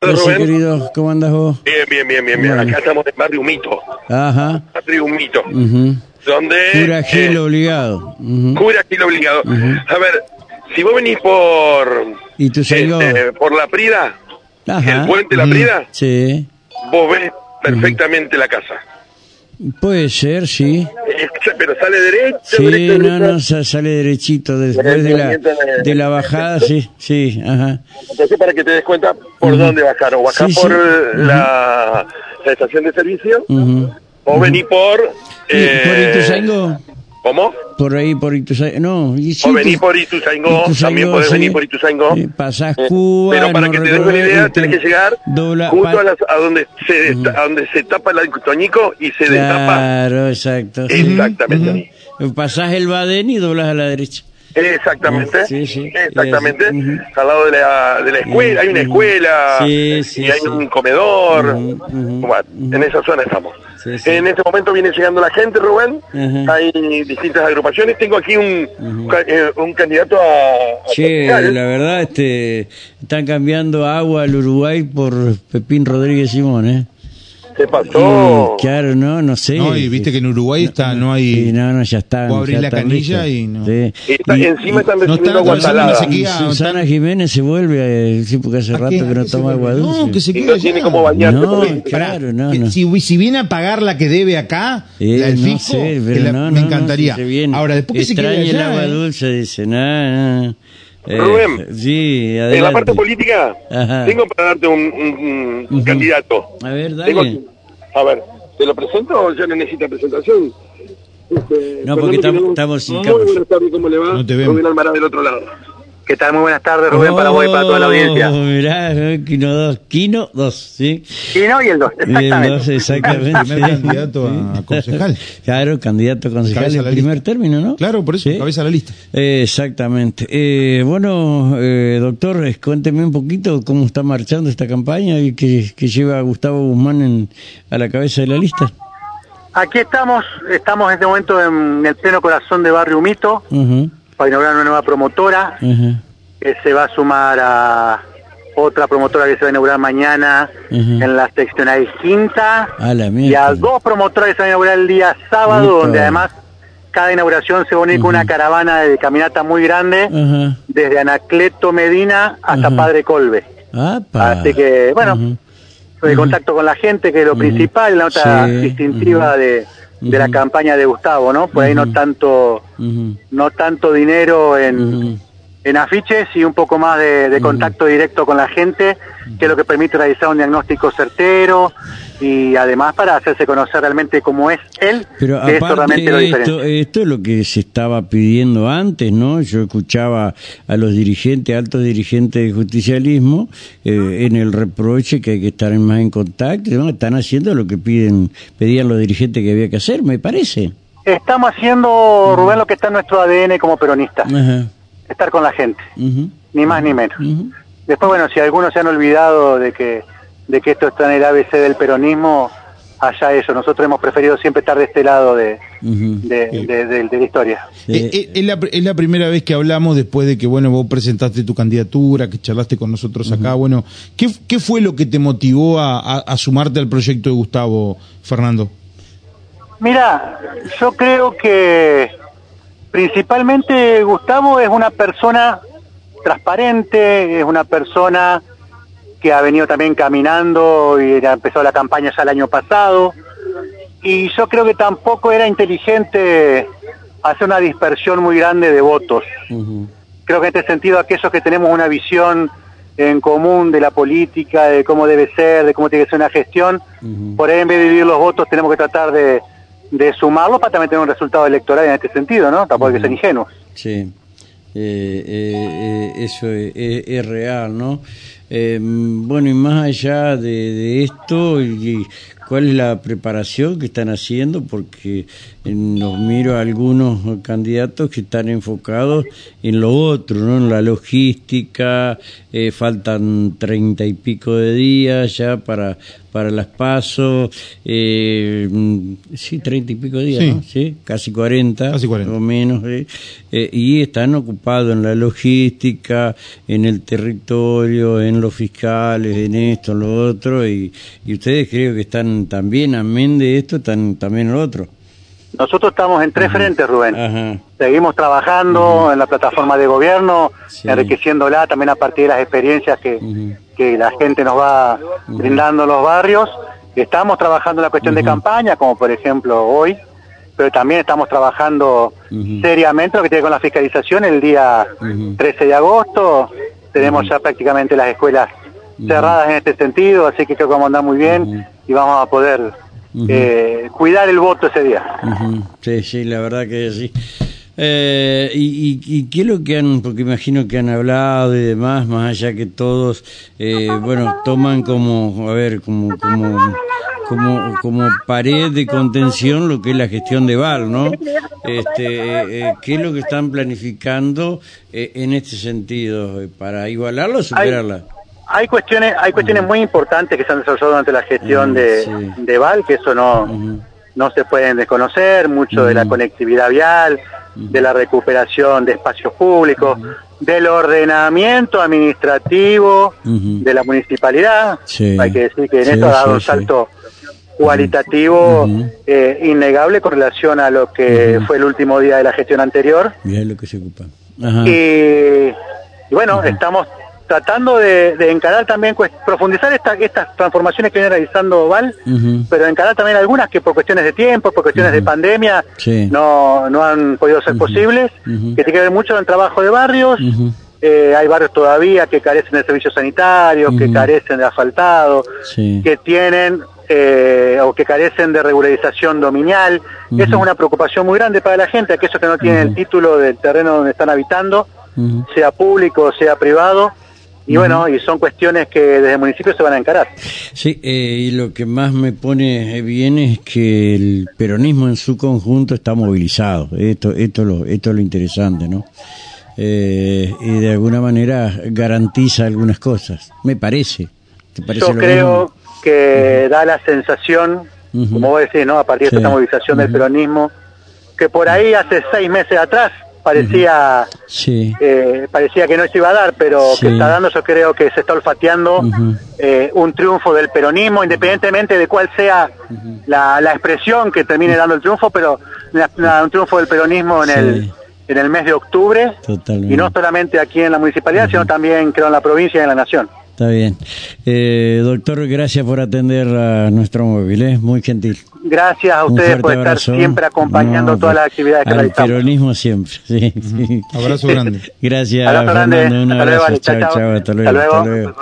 Gracias, querido. ¿Cómo andas vos? Bien, bien, bien, bien, bien. Bueno. Acá estamos en Barrio Mito. Ajá. Barrio Mito. ujú. Donde... Cura Gil eh, obligado. ujú. Cura Gil obligado. A ver, si vos venís por... ¿Y tu este, por la Prida, Ajá. el puente La. Prida, Sí. vos ves perfectamente la casa. Puede ser, sí. Eh, Pero sale derecho, Sí, derecho, no, no, sa- sale derechito después de la, de la bajada, sí, sí, ajá. Entonces, para que te des cuenta por Ujú. dónde bajar. O bajar Sí, sí. por eh, Ujú. la, la estación de servicio, ujú. o venís por... ¿Y ¿Por eh, Ituzaingó? ¿Cómo? Por ahí, por Ituzaingó. No, y sí, o venís por Ituzaingó, también podés sí. venir por Ituzaingó. Eh, pasás Eh, Cuba. Pero para no que te des una idea, y tenés te- que llegar dobla- justo a, las- a donde se a donde se tapa el Toñico y se destapa. Claro, exacto. Exactamente. ahí. Ujú. Pasás el Badén y doblas a la derecha. Exactamente. Sí, sí. Exactamente. Eh. Al lado de la, de la escuela, hay una escuela Sí, sí, y hay un comedor. Bueno, en esa zona estamos. En este momento viene llegando la gente, Rubén. Hay distintas agrupaciones. Tengo aquí un, eh, un candidato a... Che, la verdad, este, están cambiando agua al Uruguay por Pepín Rodríguez Simón, ¿eh? ¿Qué pasó? Y, claro, no, no sé. No, y viste que en Uruguay está, no hay... Sí, no, no, ya está. Vos abrís la están canilla listos. y no. Sí. Está- Y- encima están no recibiendo está- agua no está- no Susana tan- Jiménez se vuelve, eh, sí, porque hace ¿A rato que no ¿A toma agua dulce. No, que se Y queda no tiene como bañarse. No, claro, no, Que no. Si, si viene a pagar la que debe acá, Eh, la del no fisco, sé, la- no, me no, no, encantaría. si se viene. Ahora, después que se Extraña quede el agua eh. dulce, dice, no, no. Eh, Rubén, sí, adelante. En la parte política, Ajá. tengo para darte un, un- candidato. A ver, dale. a ver, ¿te lo presento o ya no necesita presentación? Este, No, porque estamos- sin Muy buenas tardes, ¿cómo le va? No te vemos. Rubén Almaraz del otro lado. ¿Qué tal? Muy buenas tardes, Rubén, para vos y para toda la audiencia. Oh, mirá, eh, Kino 2, Kino 2, ¿sí? Kino y el 2, Bien, exactamente. dos, exactamente. Primer candidato a concejal. Claro, candidato a concejal en primer lista. término, ¿no? Claro, por eso, Sí. cabeza a la lista. Eh, exactamente. Eh, bueno, eh, doctor, eh, cuénteme un poquito cómo está marchando esta campaña y que, que lleva a Gustavo Guzmán en- a la cabeza de la lista. Aquí estamos, estamos en este momento en el pleno corazón de Barrio Mito Ujú, para inaugurar una nueva promotora que se va a sumar a otra promotora que se va a inaugurar mañana en la seccional quinta. A la y a dos promotoras que se van a inaugurar el día sábado, donde además cada inauguración se va a unir con una caravana de caminata muy grande desde Anacleto Medina hasta. Padre Colbe. Apa. Así que, bueno, de contacto con la gente, que es lo principal, la nota Sí, distintiva de, de la campaña de Gustavo, ¿no? Por ahí no tanto no tanto dinero en. En afiches y un poco más de, de contacto directo con la gente, que es lo que permite realizar un diagnóstico certero y además para hacerse conocer realmente cómo es él, Pero que esto realmente lo esto, esto es lo que se estaba pidiendo antes, ¿no? Yo escuchaba a los dirigentes, altos dirigentes del justicialismo, eh, en el reproche que hay que estar más en contacto, ¿no? Están haciendo lo que piden, pedían los dirigentes que había que hacer, me parece. Estamos haciendo, Rubén, lo que está en nuestro ADN como peronista, Ajá. Estar con la gente, ni más ni menos. Después, bueno, si algunos se han olvidado de que, de que esto está en el ABC del peronismo, allá eso. Nosotros hemos preferido siempre estar de este lado de, de, de- de- de la historia. Eh, eh, es, la, es la primera vez que hablamos después de que, bueno, vos presentaste tu candidatura, que charlaste con nosotros acá. Bueno, ¿qué, ¿qué fue lo que te motivó a, a- a sumarte al proyecto de Gustavo, Fernando? Mira, yo creo que principalmente Gustavo es una persona transparente, es una persona que ha venido también caminando y ha empezado la campaña ya el año pasado. Y yo creo que tampoco era inteligente hacer una dispersión muy grande de votos. Creo que en este sentido aquellos que tenemos una visión en común de la política, de cómo debe ser, de cómo tiene que ser una gestión, por ahí en vez de dividir los votos tenemos que tratar de, de sumarlos para también tener un resultado electoral en este sentido, ¿no? Tampoco hay que ser ingenuos. Sí, Eh, eh, eh, eso es, es- es real, ¿no? Eh, bueno, y más allá de, de esto, y cuál es la preparación que están haciendo, porque eh, nos miro a algunos candidatos que están enfocados en lo otro, ¿no? En la logística, eh, faltan treinta y pico de días ya para para las pasos, eh, sí, treinta y pico de días, ¿no? Sí, casi cuarenta, casi cuarenta. o menos, eh, y están ocupados en la logística, en el territorio, en los fiscales, en esto, en lo otro, y, y ustedes creo que están también, amén de esto, están también lo otro. Nosotros estamos en tres frentes, Rubén. Seguimos trabajando en la plataforma de gobierno, enriqueciéndola también a partir de las experiencias que, que la gente nos va brindando en los barrios. Estamos trabajando en la cuestión de campaña, como por ejemplo hoy, pero también estamos trabajando seriamente lo que tiene con la fiscalización el día 13 de agosto. Tenemos ya prácticamente las escuelas cerradas en este sentido, así que creo que vamos a andar muy bien y vamos a poder eh, cuidar el voto ese día. Sí, sí, la verdad que sí. Eh, y, y, qué es lo que han, porque imagino que han hablado y demás, más allá que todos, eh, bueno, toman como, a ver, como, como, como, como pared de contención lo que es la gestión de Val, ¿no? Este, ¿Qué es lo que están planificando en este sentido? ¿Para igualarla o superarla? hay cuestiones hay cuestiones muy importantes que se han desarrollado durante la gestión de, de Val que eso no no se pueden desconocer mucho de la conectividad vial de la recuperación de espacios públicos del ordenamiento administrativo de la municipalidad. Hay que decir que en esto ha dado un salto cualitativo eh, innegable con relación a lo que fue el último día de la gestión anterior. Lo que se ocupa. Y, y bueno estamos tratando de, encarar también, profundizar estas transformaciones que viene realizando Val, pero encarar también algunas que por cuestiones de tiempo, por cuestiones de pandemia, no, no han podido ser posibles, que tiene que ver mucho con el trabajo de barrios. Eh, hay barrios todavía que carecen de servicios sanitarios, que carecen de asfaltado, que tienen eh, o que carecen de regularización dominial. Eso es una preocupación muy grande para la gente, aquellos que no tienen el título del terreno donde están habitando, sea público o sea privado. Y bueno, y son cuestiones que desde el municipio se van a encarar. Sí, eh, y lo que más me pone bien es que el peronismo en su conjunto está movilizado. Esto, esto, lo, esto es lo interesante, ¿no? Eh, y de alguna manera garantiza algunas cosas, me parece. Yo creo que da la sensación, como vos decís, ¿no? A partir de esta movilización del peronismo, que por ahí hace seis meses atrás parecía eh, parecía que no se iba a dar, pero que está dando, yo creo que se está olfateando eh, un triunfo del peronismo, independientemente de cuál sea la, la, expresión que termine dando el triunfo, pero un triunfo del peronismo en el en el mes de octubre y no solamente aquí en la municipalidad, sino también creo en la provincia y en la nación. Está bien. Eh, doctor, gracias por atender a nuestro móvil, es muy gentil. Gracias a ustedes por estar siempre acompañando todas las actividades que realizamos. El peronismo siempre, sí, sí. Abrazo grande. Gracias, Fernando, un abrazo. Chao, chao, hasta luego. Hasta luego.